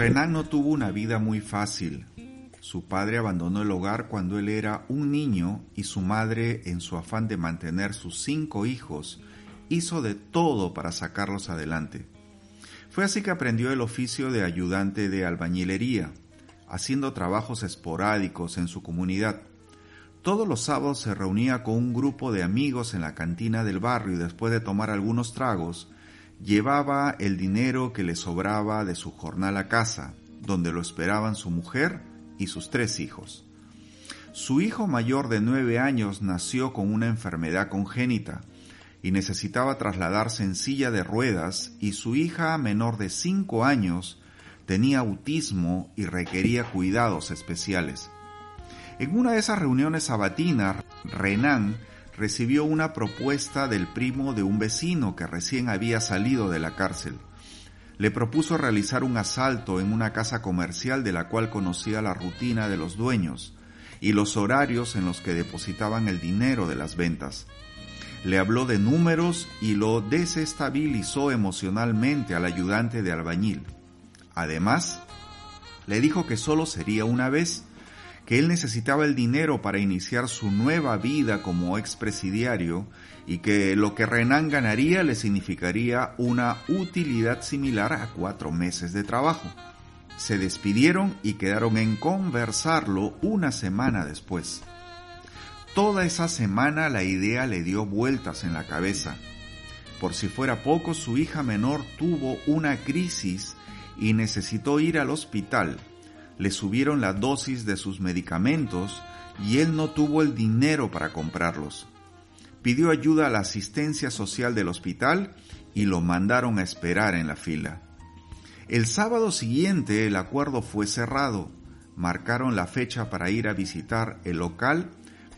Renan no tuvo una vida muy fácil. Su padre abandonó el hogar cuando él era un niño y su madre, en su afán de mantener sus cinco hijos, hizo de todo para sacarlos adelante. Fue así que aprendió el oficio de ayudante de albañilería, haciendo trabajos esporádicos en su comunidad. Todos los sábados se reunía con un grupo de amigos en la cantina del barrio y después de tomar algunos tragos, llevaba el dinero que le sobraba de su jornal a casa, donde lo esperaban su mujer y sus tres hijos. Su hijo mayor de nueve años nació con una enfermedad congénita y necesitaba trasladarse en silla de ruedas y su hija menor de cinco años tenía autismo y requería cuidados especiales. En una de esas reuniones sabatinas, Renan recibió una propuesta del primo de un vecino que recién había salido de la cárcel. Le propuso realizar un asalto en una casa comercial de la cual conocía la rutina de los dueños y los horarios en los que depositaban el dinero de las ventas. Le habló de números y lo desestabilizó emocionalmente al ayudante de albañil. Además, le dijo que solo sería una vez que él necesitaba el dinero para iniciar su nueva vida como expresidiario y que lo que Renan ganaría le significaría una utilidad similar a cuatro meses de trabajo. Se despidieron y quedaron en conversarlo una semana después. Toda esa semana la idea le dio vueltas en la cabeza. Por si fuera poco, su hija menor tuvo una crisis y necesitó ir al hospital le subieron la dosis de sus medicamentos y él no tuvo el dinero para comprarlos. Pidió ayuda a la asistencia social del hospital y lo mandaron a esperar en la fila. El sábado siguiente el acuerdo fue cerrado. Marcaron la fecha para ir a visitar el local,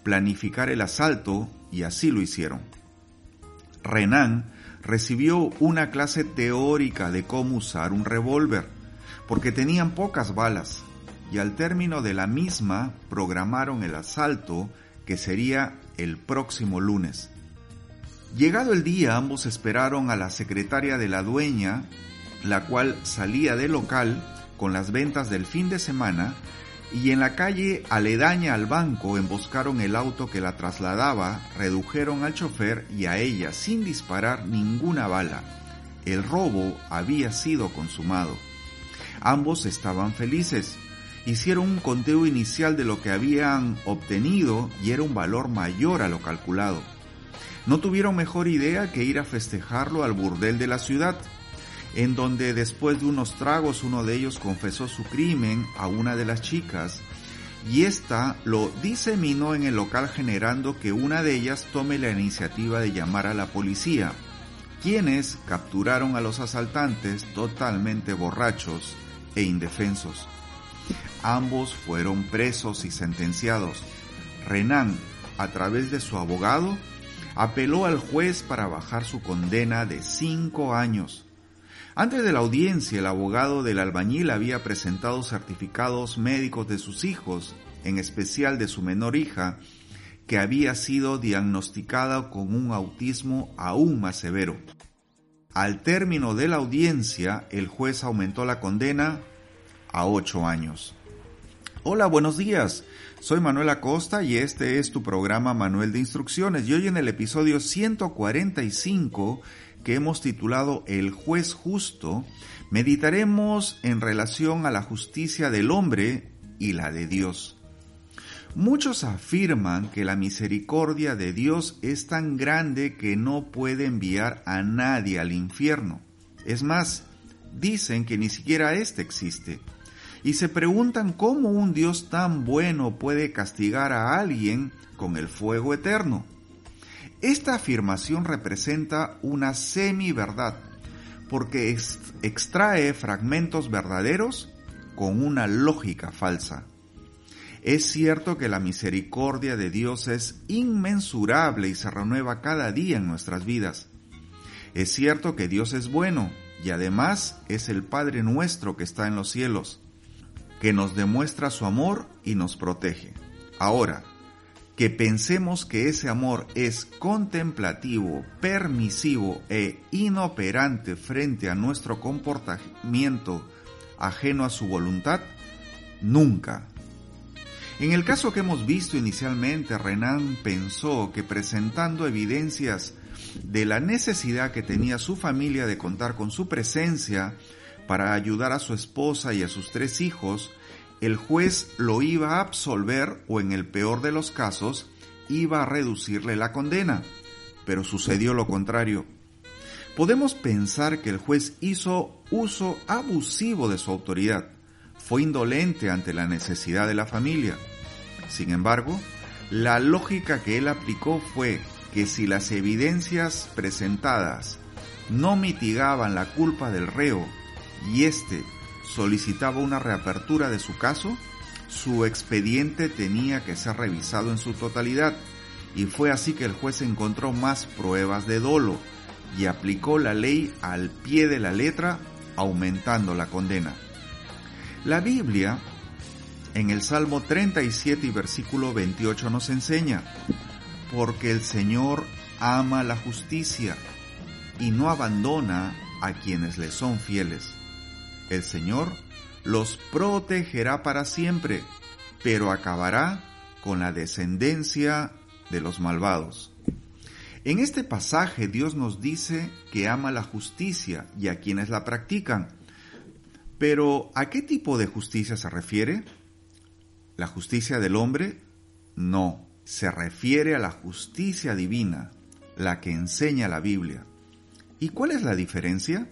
planificar el asalto y así lo hicieron. Renan recibió una clase teórica de cómo usar un revólver, porque tenían pocas balas y al término de la misma programaron el asalto que sería el próximo lunes. Llegado el día, ambos esperaron a la secretaria de la dueña, la cual salía del local con las ventas del fin de semana, y en la calle aledaña al banco emboscaron el auto que la trasladaba, redujeron al chofer y a ella sin disparar ninguna bala. El robo había sido consumado. Ambos estaban felices, hicieron un conteo inicial de lo que habían obtenido y era un valor mayor a lo calculado. No tuvieron mejor idea que ir a festejarlo al burdel de la ciudad, en donde después de unos tragos uno de ellos confesó su crimen a una de las chicas y ésta lo diseminó en el local generando que una de ellas tome la iniciativa de llamar a la policía, quienes capturaron a los asaltantes totalmente borrachos e indefensos. Ambos fueron presos y sentenciados. Renan, a través de su abogado, apeló al juez para bajar su condena de cinco años. Antes de la audiencia, el abogado del albañil había presentado certificados médicos de sus hijos, en especial de su menor hija, que había sido diagnosticada con un autismo aún más severo. Al término de la audiencia, el juez aumentó la condena a ocho años. Hola, buenos días. Soy Manuel Acosta y este es tu programa Manuel de Instrucciones. Y hoy en el episodio 145 que hemos titulado El juez justo, meditaremos en relación a la justicia del hombre y la de Dios. Muchos afirman que la misericordia de Dios es tan grande que no puede enviar a nadie al infierno. Es más, dicen que ni siquiera éste existe y se preguntan cómo un Dios tan bueno puede castigar a alguien con el fuego eterno. Esta afirmación representa una semi-verdad, porque extrae fragmentos verdaderos con una lógica falsa. Es cierto que la misericordia de Dios es inmensurable y se renueva cada día en nuestras vidas. Es cierto que Dios es bueno y además es el Padre nuestro que está en los cielos, que nos demuestra su amor y nos protege. Ahora, que pensemos que ese amor es contemplativo, permisivo e inoperante frente a nuestro comportamiento ajeno a su voluntad, nunca. En el caso que hemos visto inicialmente, Renan pensó que presentando evidencias de la necesidad que tenía su familia de contar con su presencia para ayudar a su esposa y a sus tres hijos, el juez lo iba a absolver o en el peor de los casos iba a reducirle la condena. Pero sucedió lo contrario. Podemos pensar que el juez hizo uso abusivo de su autoridad, fue indolente ante la necesidad de la familia. Sin embargo, la lógica que él aplicó fue que si las evidencias presentadas no mitigaban la culpa del reo y éste solicitaba una reapertura de su caso, su expediente tenía que ser revisado en su totalidad y fue así que el juez encontró más pruebas de dolo y aplicó la ley al pie de la letra aumentando la condena. La Biblia en el Salmo 37 y versículo 28 nos enseña, porque el Señor ama la justicia y no abandona a quienes le son fieles. El Señor los protegerá para siempre, pero acabará con la descendencia de los malvados. En este pasaje Dios nos dice que ama la justicia y a quienes la practican. Pero ¿a qué tipo de justicia se refiere? ¿La justicia del hombre? No, se refiere a la justicia divina, la que enseña la Biblia. ¿Y cuál es la diferencia?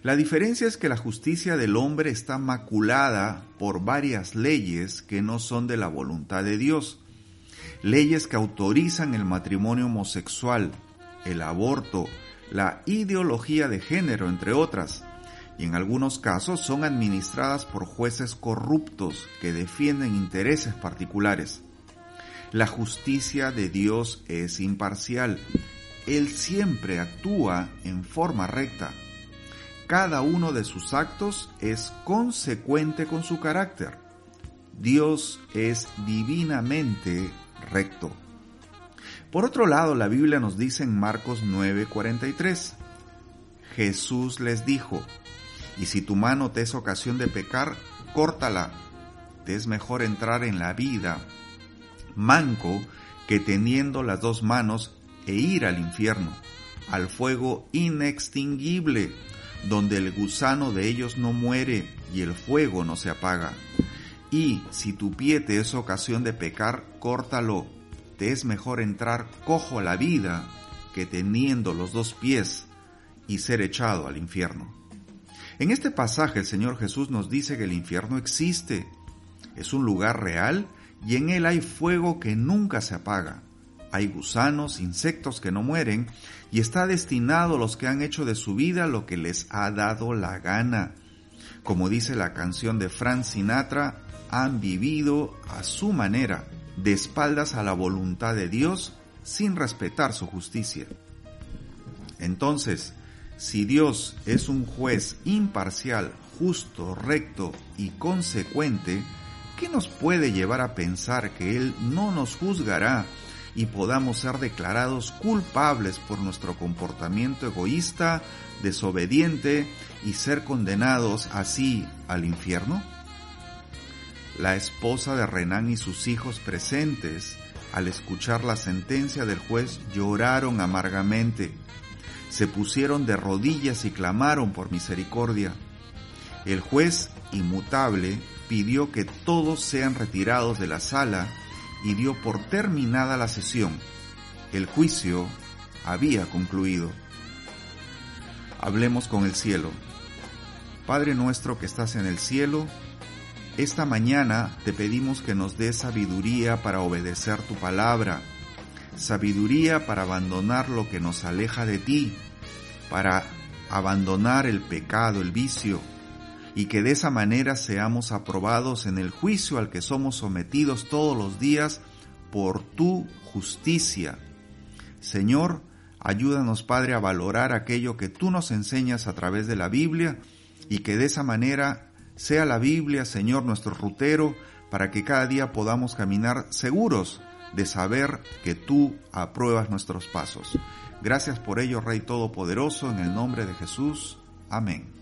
La diferencia es que la justicia del hombre está maculada por varias leyes que no son de la voluntad de Dios. Leyes que autorizan el matrimonio homosexual, el aborto, la ideología de género, entre otras, y en algunos casos son administradas por jueces corruptos que defienden intereses particulares. La justicia de Dios es imparcial. Él siempre actúa en forma recta cada uno de sus actos es consecuente con su carácter. Dios es divinamente recto. Por otro lado, la Biblia nos dice en Marcos 9:43, Jesús les dijo, y si tu mano te es ocasión de pecar, córtala. Te es mejor entrar en la vida manco que teniendo las dos manos e ir al infierno, al fuego inextinguible donde el gusano de ellos no muere y el fuego no se apaga. Y si tu pie te es ocasión de pecar, córtalo. Te es mejor entrar cojo a la vida que teniendo los dos pies y ser echado al infierno. En este pasaje el Señor Jesús nos dice que el infierno existe. Es un lugar real y en él hay fuego que nunca se apaga hay gusanos, insectos que no mueren, y está destinado a los que han hecho de su vida lo que les ha dado la gana. Como dice la canción de Frank Sinatra, han vivido a su manera, de espaldas a la voluntad de Dios, sin respetar su justicia. Entonces, si Dios es un juez imparcial, justo, recto y consecuente, ¿qué nos puede llevar a pensar que Él no nos juzgará y podamos ser declarados culpables por nuestro comportamiento egoísta, desobediente y ser condenados así al infierno? La esposa de Renan y sus hijos presentes, al escuchar la sentencia del juez, lloraron amargamente, se pusieron de rodillas y clamaron por misericordia. El juez, inmutable, pidió que todos sean retirados de la sala y dio por terminada la sesión. El juicio había concluido. Hablemos con el cielo. Padre nuestro que estás en el cielo, esta mañana te pedimos que nos des sabiduría para obedecer tu palabra. sabiduría para abandonar lo que nos aleja de ti, para abandonar el pecado, el vicio, y que de esa manera seamos aprobados en el juicio al que somos sometidos todos los días por tu justicia. Señor, ayúdanos Padre a valorar aquello que tú nos enseñas a través de la Biblia y que de esa manera sea la Biblia, Señor, nuestro rutero, para que cada día podamos caminar seguros de saber que tú apruebas nuestros pasos. Gracias por ello, Rey Todopoderoso, en el nombre de Jesús. Amén.